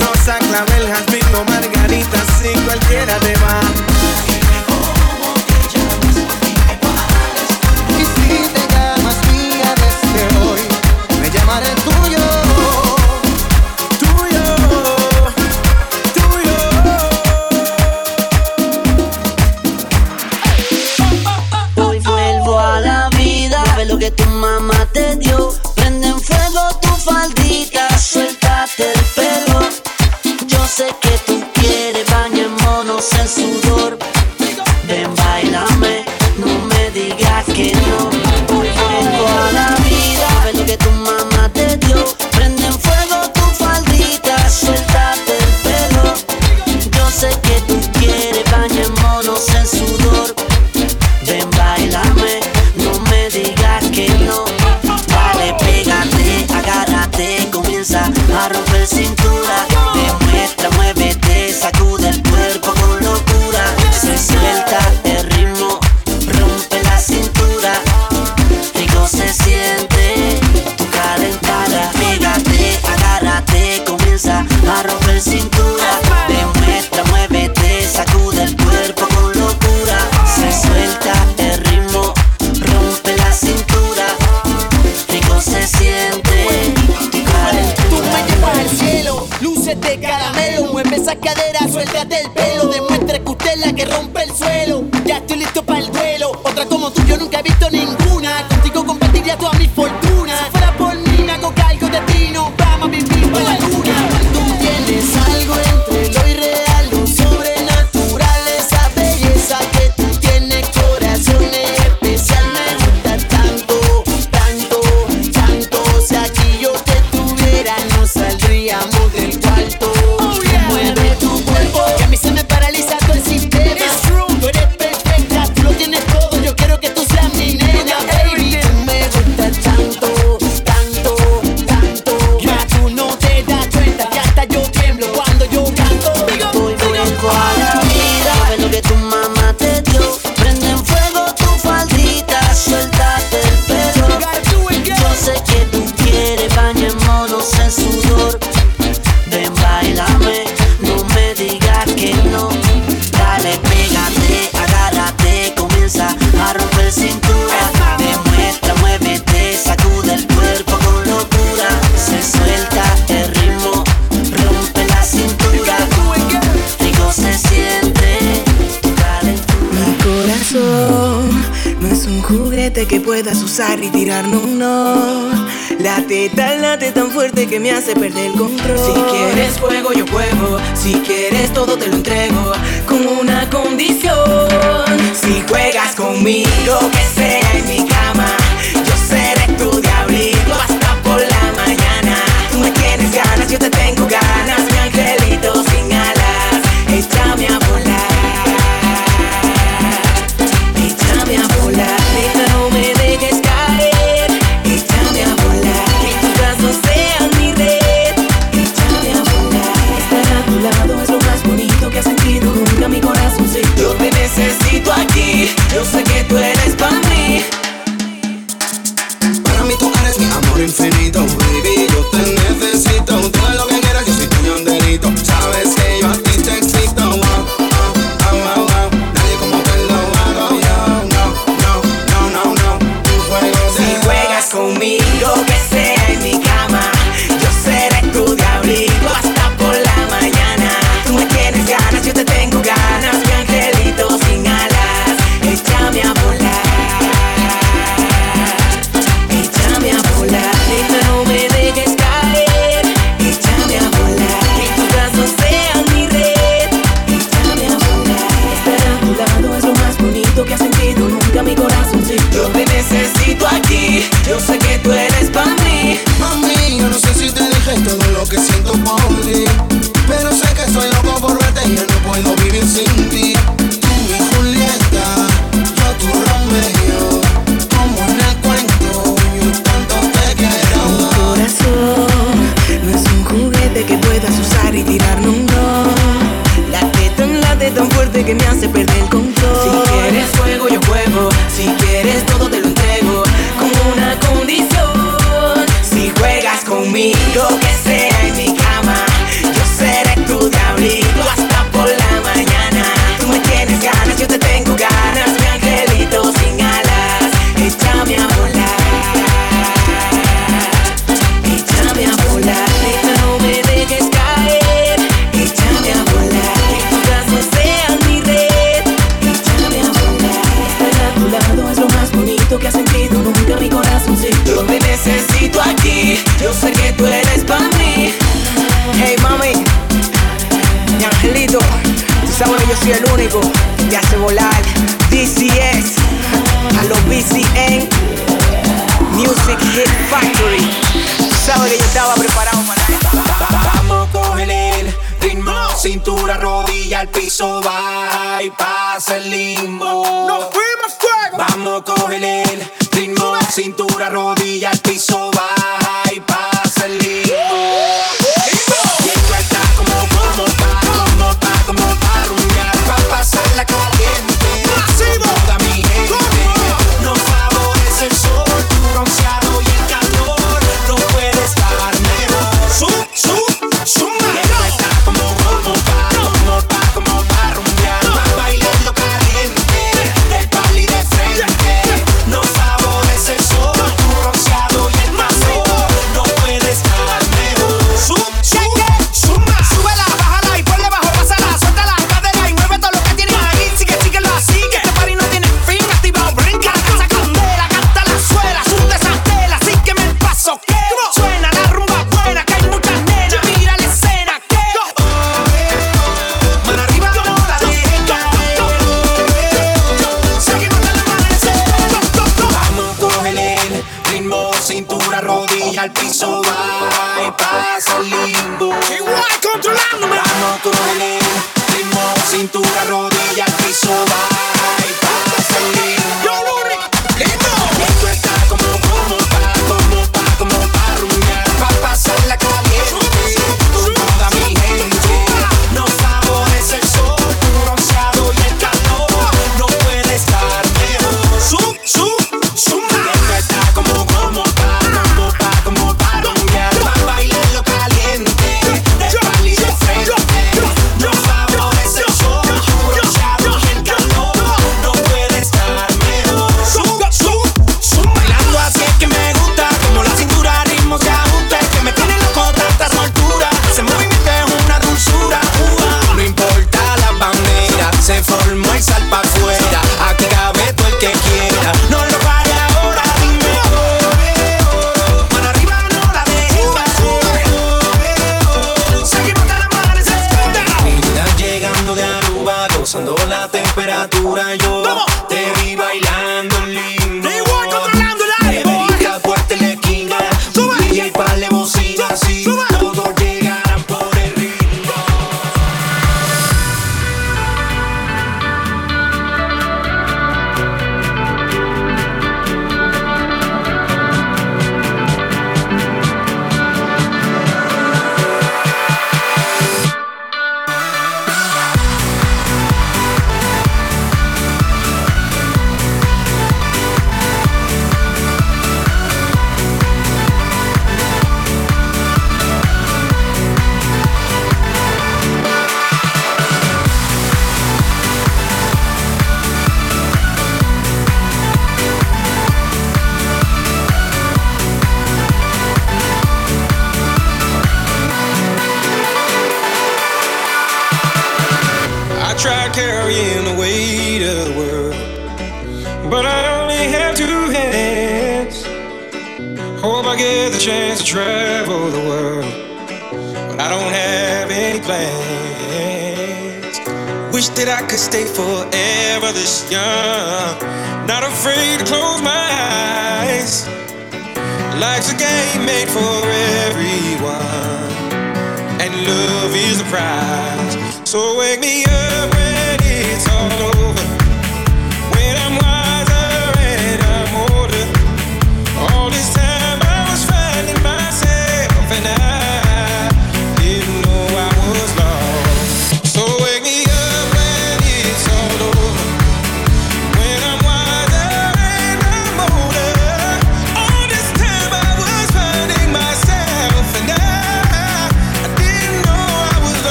Rosa, clavel, jazmín o margarita, si cualquiera te va. forzar y no, no. Late tan, late tan fuerte que me hace perder el control. Si quieres juego, yo juego. Si quieres todo, te lo entrego. Con una condición: si juegas conmigo, que sea en mi cama.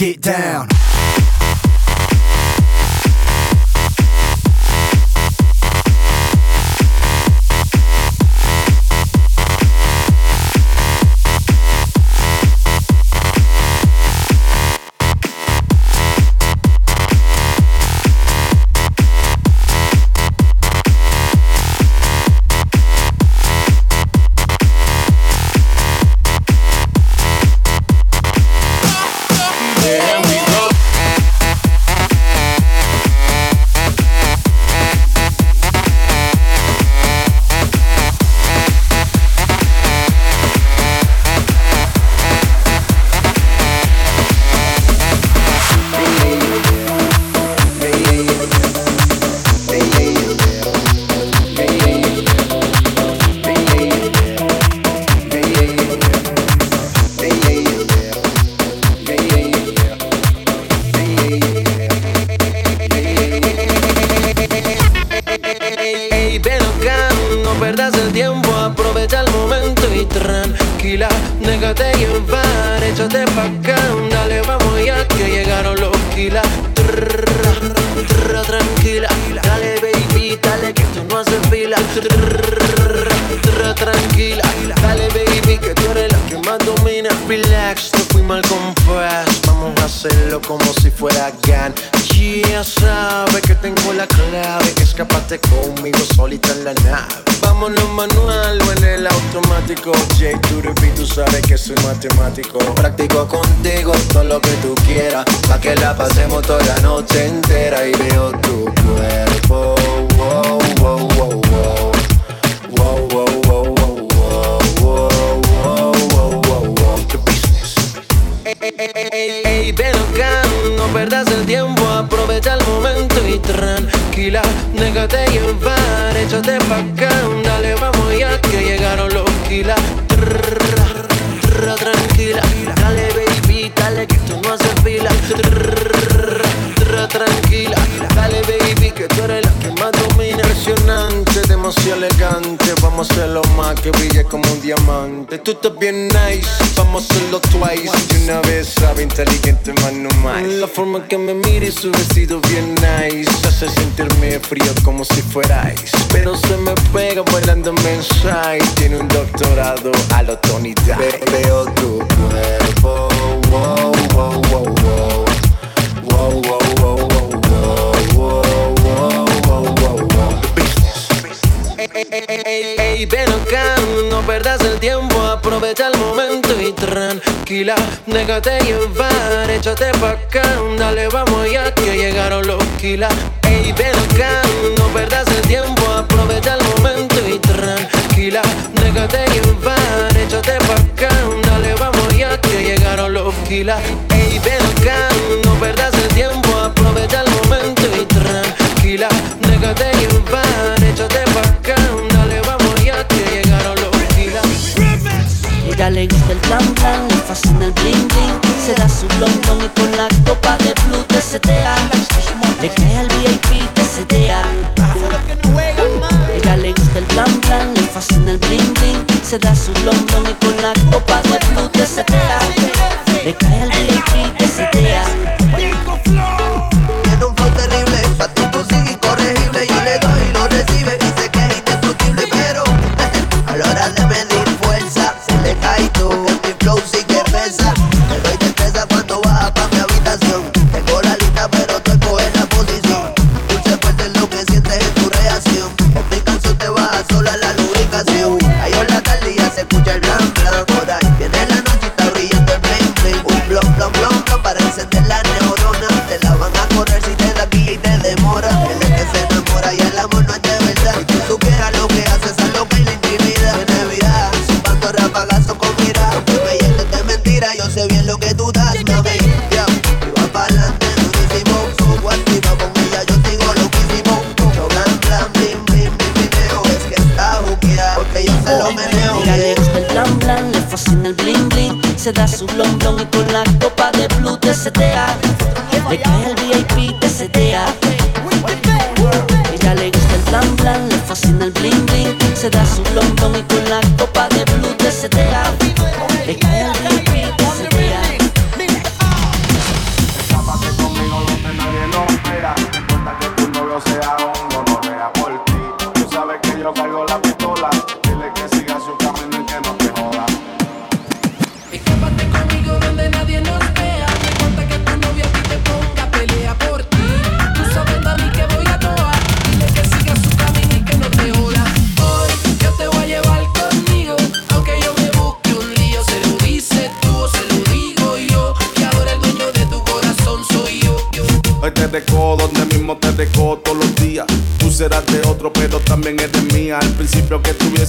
Get down. Sabe inteligente, más no más. La forma que me mires, su vestido bien nice. Hace sentirme frío como si fuerais. Pero se me pega bailando mensaje. Tiene un doctorado a la Tony veo tu cuerpo. Wow, wow, wow. Wow, Ey, ey, ven acá, no perdas el tiempo aprovecha el momento y tranquila, déjate llevar, échate pa' acá, dale vamos ya que llegaron los kilas. Ey, ven acá, no perdas el tiempo, aprovecha el momento y tranquila, déjate llevar, échate pa' acá, dale vamos ya que llegaron los kilas. Ey, ven acá, no perdas el tiempo, aprovecha el momento y tranquila, déjate llevar, échate pa' acá, ella le gusta el plan plan, le fascina el bling bling. Se da su long y con la copa de blue te setea. Le cae al VIP, te setea. Ella le gusta el plan plan, le fascina el bling bling. Se da su long y con la copa de blue te setea. Le cae al VIP, Se da su blon, blon y con la copa de blue te setea. Le cae el VIP, te setea. Ella le gusta el blan, blan, le fascina el bling, bling. Se da su blon, blon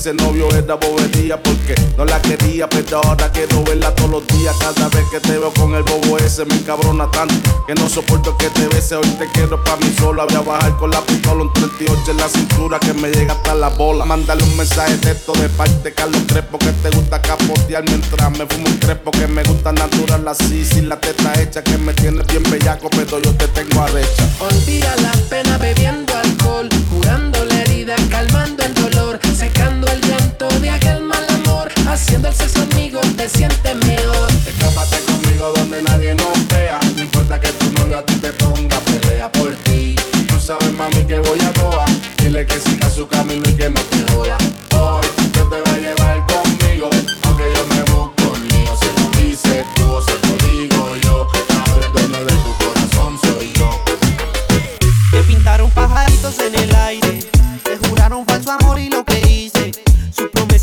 tuviese novio era bobería porque no la quería, pero ahora quiero verla todos los días. Cada vez que te veo con el bobo ese me encabrona tanto que no soporto que te bese. Hoy te quiero pa' mí solo. Voy a bajar con la pistola un 38 en la cintura que me llega hasta la bola. Mándale un mensaje de esto de parte Carlos Crespo que te gusta capotear mientras me fumo un crepo que me gusta natural así, sin la teta hecha que me tiene bien bellaco, pero yo te tengo arrecha. Olvida la pena bebiendo alcohol, curando la herida, calmando el dolor, secando el llanto de aquel mal amor, haciendo el sexo amigo te sientes mejor. Escápate conmigo donde nadie nos vea, no importa que tu novio a ti te ponga pelea por ti. Tú sabes mami que voy a toa, dile que siga su camino y que no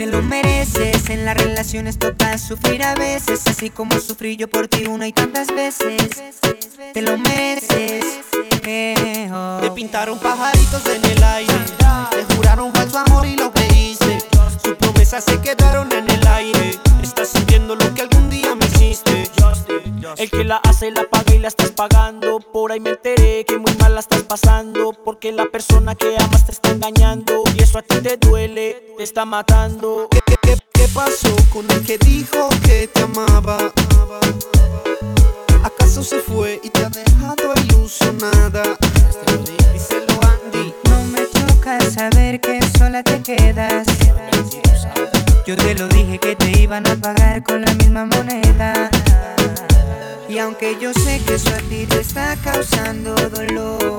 Te lo mereces, en las relaciones toca sufrir a veces, así como sufrí yo por ti una y tantas veces. Te lo mereces. eh, oh. Te pintaron pajaritos en el aire. Te juraron falso amor y lo creíste. Sus promesas se quedaron en el aire. Estás sintiendo lo que hiciste. El que la hace la paga y la estás pagando. Por ahí me enteré que muy mal la estás pasando. Porque la persona que amas te está engañando. Y eso a ti te duele, te está matando. ¿Qué, qué, qué, qué pasó con el que dijo que te amaba? ¿Acaso se fue y te ha dejado ilusionada? Díselo Andy. No me toca saber que sola te quedas. Yo te lo dije que te iban a pagar con la misma moneda. Y aunque yo sé que eso a te está causando dolor,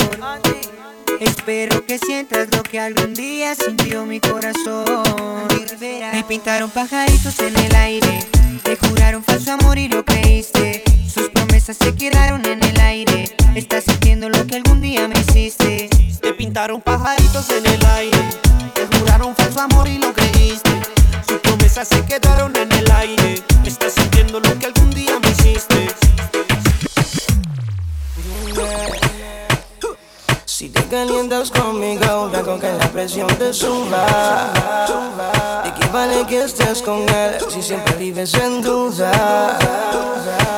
espero que sientas lo que algún día sintió mi corazón. Me pintaron pajaritos en el aire, te juraron falso amor y lo creíste. Sus promesas se quedaron en el aire. Estás sintiendo lo que algún día me hiciste. Te pintaron pajaritos en el aire. Te juraron falso amor y lo creíste. Sus promesas se quedaron en el aire. Estás sintiendo lo que algún día me hiciste. Si te calientas conmigo, hago que la presión te suba. ¿De qué vale que estés con él si siempre vives en duda?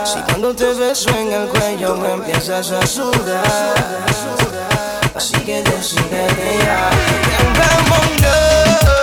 Si cuando te beso en el cuello me empiezas a sudar. Así que decídete ya. Vámonos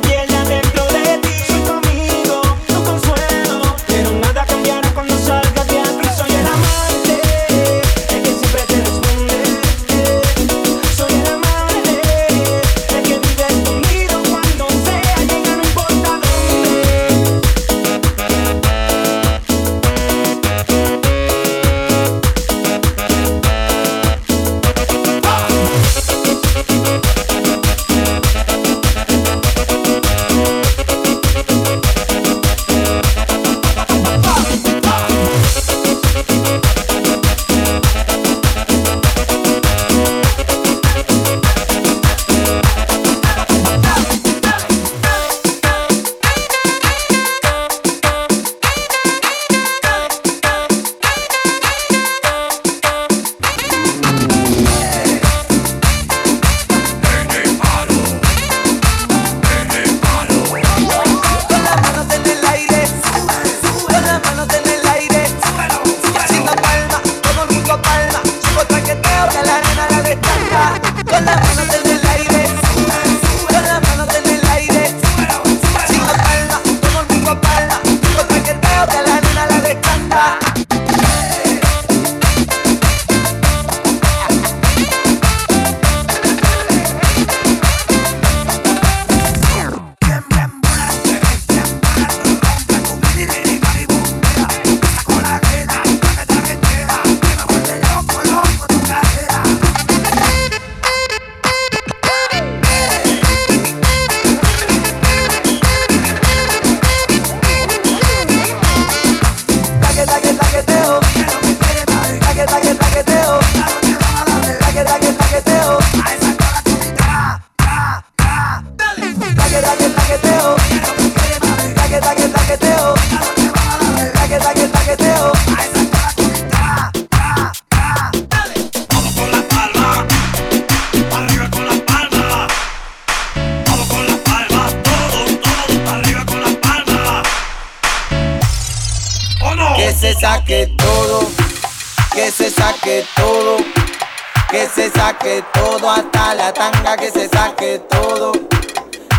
Que se saque todo, hasta la tanga que se saque todo,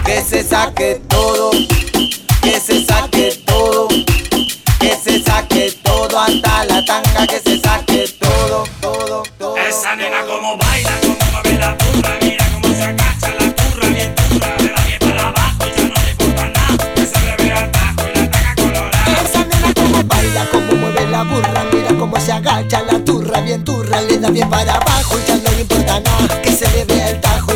que se saque todo, que se saque todo, que se saque todo, hasta la tanga que se saque todo, todo, todo. Esa nena como baila, como mueve la pura, mira como se agacha la curra bien turra. dura, de la para abajo ya no le importa nada, que se le ve al bajo y la taca colorada. Esa nena como baila, como mueve la burra, mira como se agacha la turra bien turra, le da bien para abajo que se debe al tajo.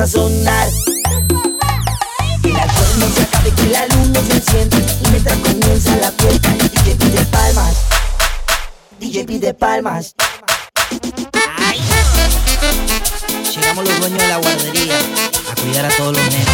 a sonar. La acción no se acabe, que la luz no se encienda. Y mientras comienza la fiesta, DJ pide palmas. DJ pide palmas. Llegamos los dueños de la guardería a cuidar a todos los nenes.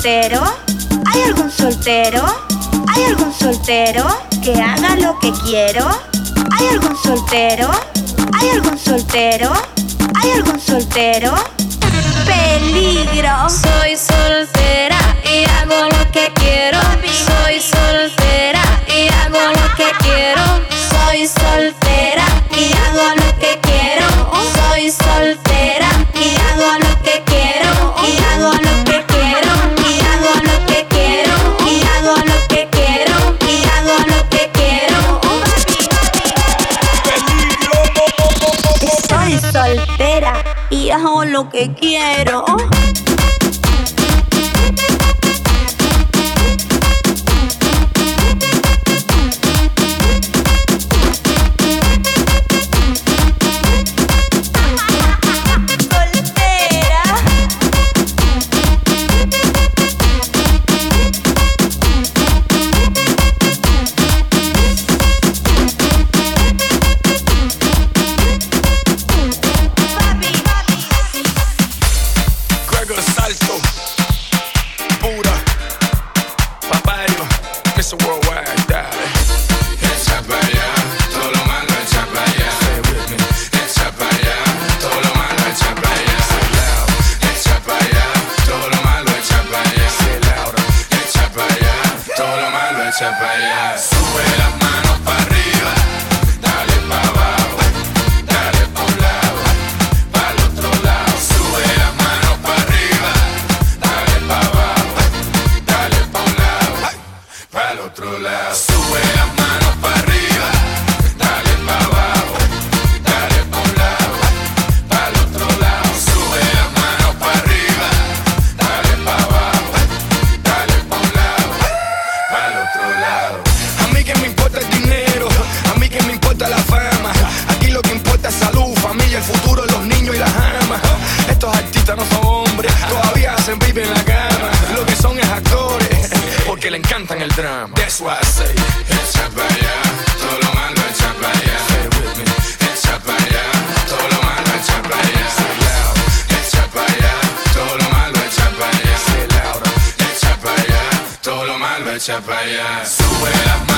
soltero? ¿Hay algún soltero? ¿Hay algún soltero que haga lo que quiero? ¿Hay algún soltero? ¿Hay algún soltero? ¿Hay algún soltero? Peligro. Soy soltera y hago lo que quiero. Soy soltera y hago lo que quiero. Soy soltera y hago lo que quiero. lo que quiero. echa para allá.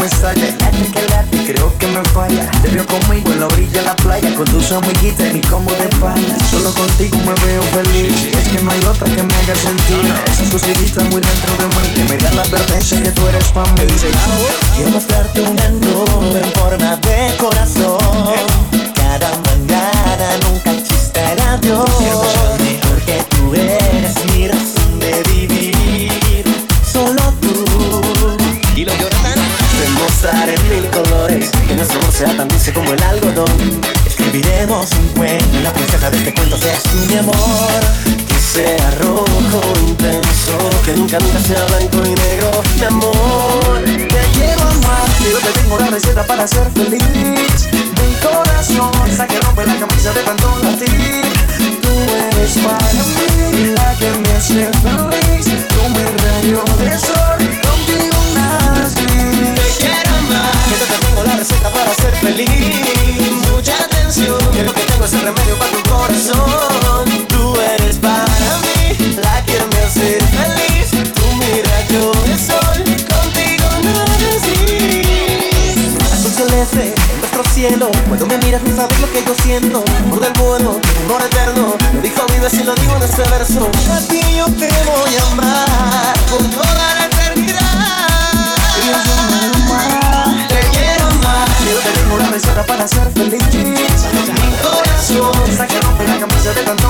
Me estalla Late que late, creo que me falla. Te veo conmigo en la orilla de la playa Con tus amiguitas y como de pana. Solo contigo me veo feliz. Es que no hay otra que me haga sentir. Esas cositas muy dentro de mí Que me dan la advertencia que tú eres pa' mí. Quiero mostrarte un nube en forma de corazón. Cada mañana nunca chiste el adiós. Porque tú eres sea tan dulce como el algodón. Escribiremos un cuento la princesa de este cuento seas tú, mi amor. Que sea rojo intenso, que nunca, nunca sea blanco y negro, mi amor. Te quiero amar, yo te tengo la receta para ser feliz Mi corazón está que rompe la camisa de tanto latir Tú eres para mí la que me hace feliz Tú mi rayo de sol, feliz. Mucha atención, que lo que tengo es el remedio para tu corazón. Tú eres para mí, la que me hace feliz. Tu rayo de sol, contigo no así. Azul celeste, en nuestro cielo, cuando me miras no sabes lo que yo siento. Por del bueno, amor eterno, lo dijo mi vecino, digo en este verso. A ti yo te voy a amar por toda la para ser feliz. Mi corazón está que rompe la camisa de tanto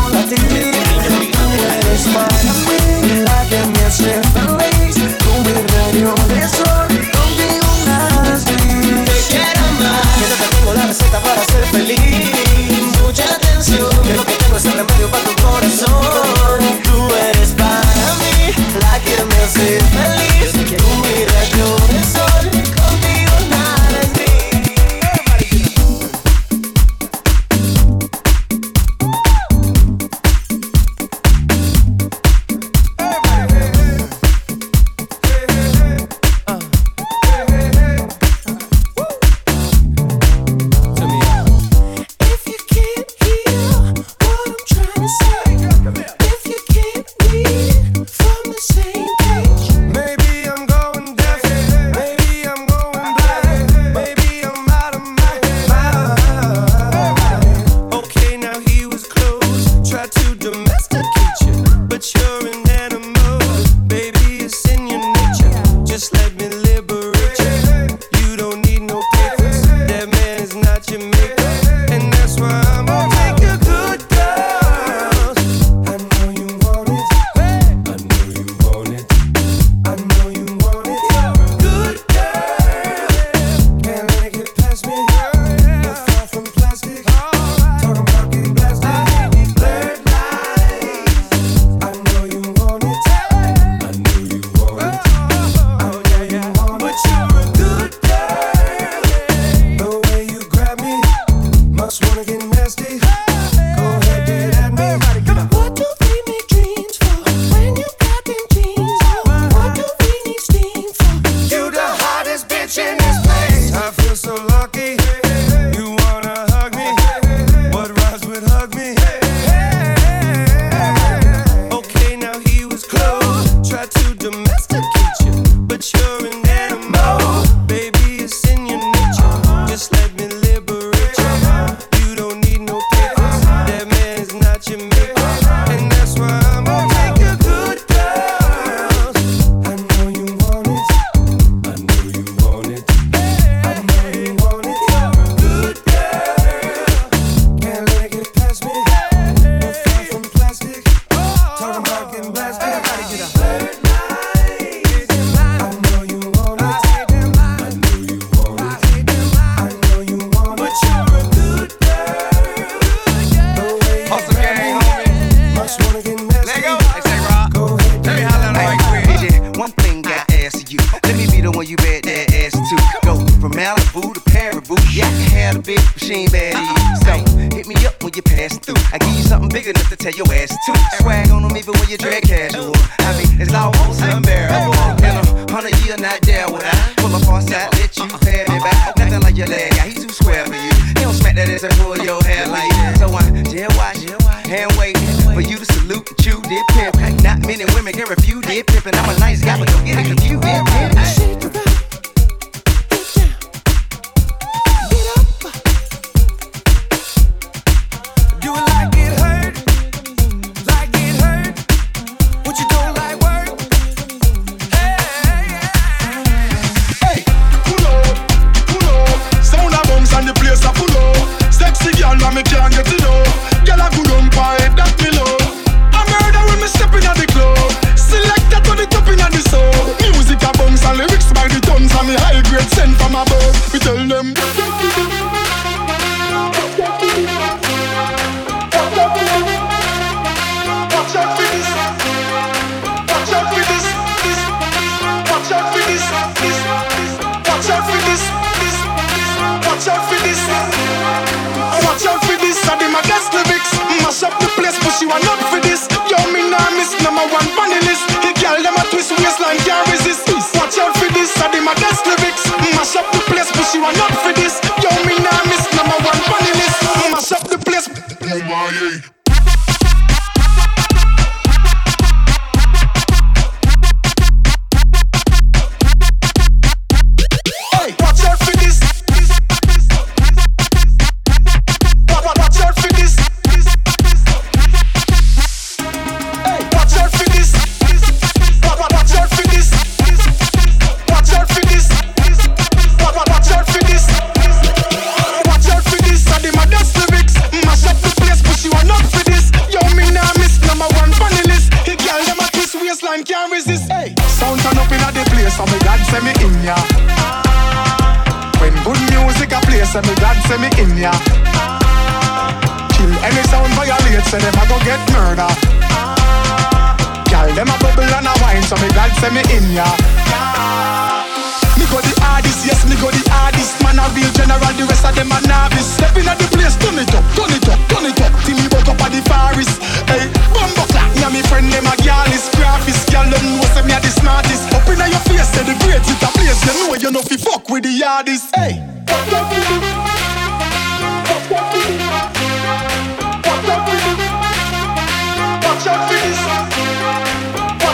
For you to salute and chew, did pimp. Not many women can refute, did pimp. And I'm a nice guy, but don't get it confused, did pimp.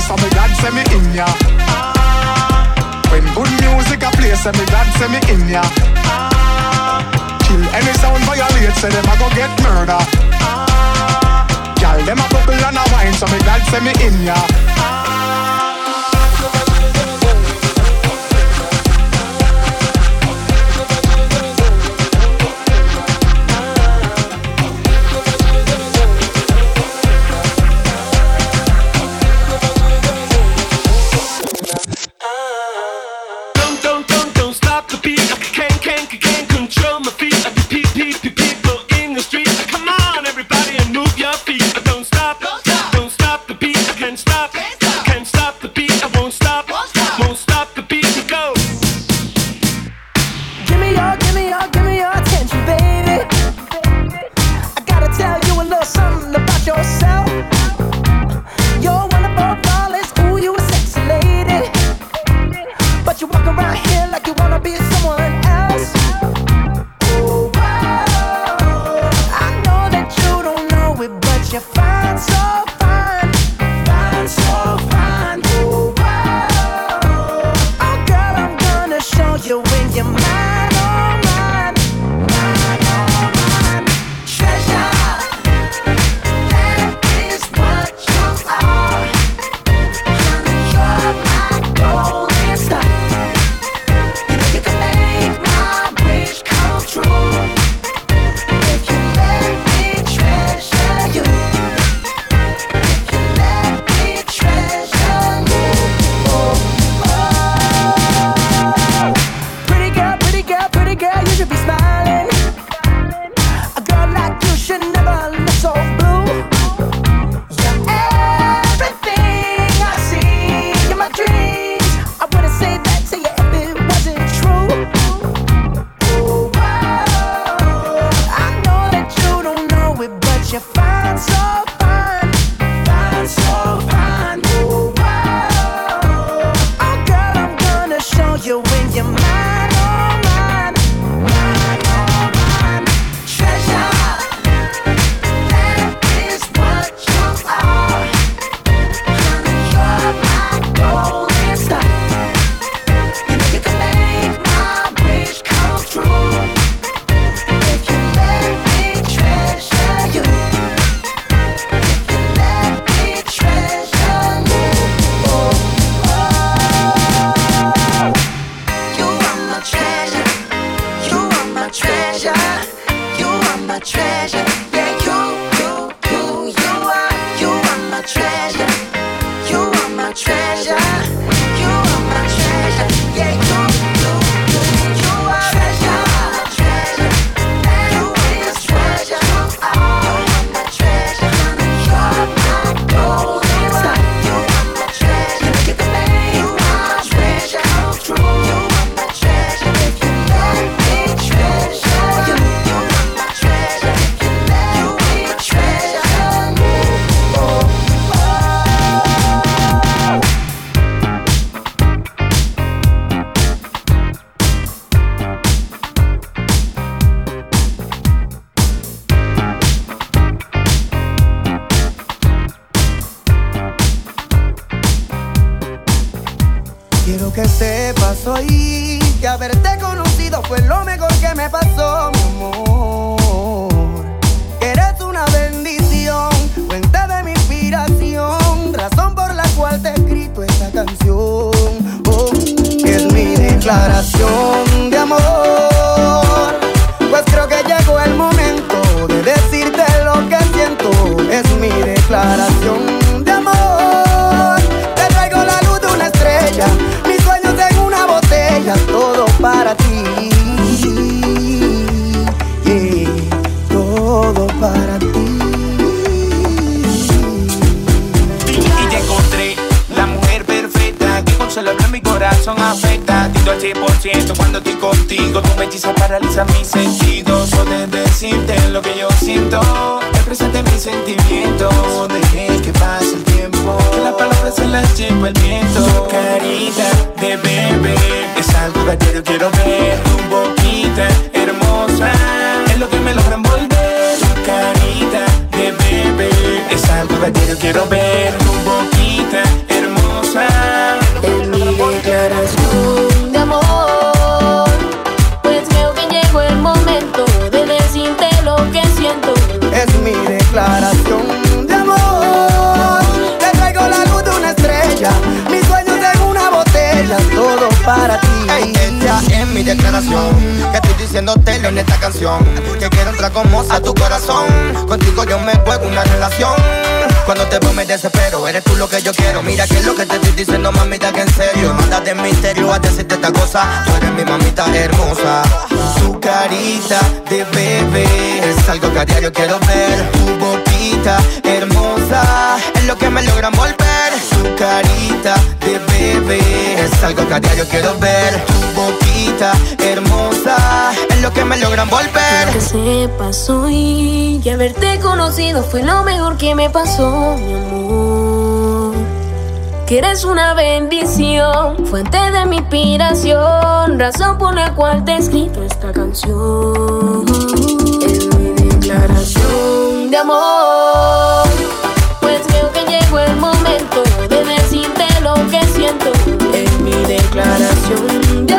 place, and me God send me in ya. When good music a play, say me God send me in ya. Kill any sound violate, say them a go get murder. Gyal them a bubble and a wine, so me God send me in ya. Declaración corazón afecta. Tito al 100% cuando estoy contigo. Tu hechiza paraliza mis sentidos. Poder decirte lo que yo siento. Expresarte mis sentimientos. Dejé que pase el tiempo. Que las palabras se las lleva el viento. Tu carita de bebé es algo que yo quiero ver. Tu boquita hermosa es lo que me logra envolver. Tu carita de bebé es algo que yo quiero ver. Tu boquita hermosa. Mi declaración. Que estoy diciéndote en esta canción. Que quiero entrar como a tu corazón. Contigo yo me juego una relación. Cuando te veo me desespero Eres tú lo que yo quiero. Mira que es lo que te estoy diciendo mamita que en serio. Manda de misterio a decirte esta cosa. Tú eres mi mamita hermosa. Tu carita de bebé Es algo que a diario quiero ver. Tu boquita hermosa Es lo que me logra envolver Tu carita de bebé Es algo que a diario quiero ver. Tu boquita hermosa Es lo que me logra envolver Que sepas hoy que haberte conocido fue lo mejor que me pasó, mi amor. Que eres una bendición, fuente de mi inspiración, razón por la cual te he escrito esta canción. Es mi declaración de amor. Pues creo que llegó el momento de decirte lo que siento. Es mi declaración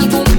algún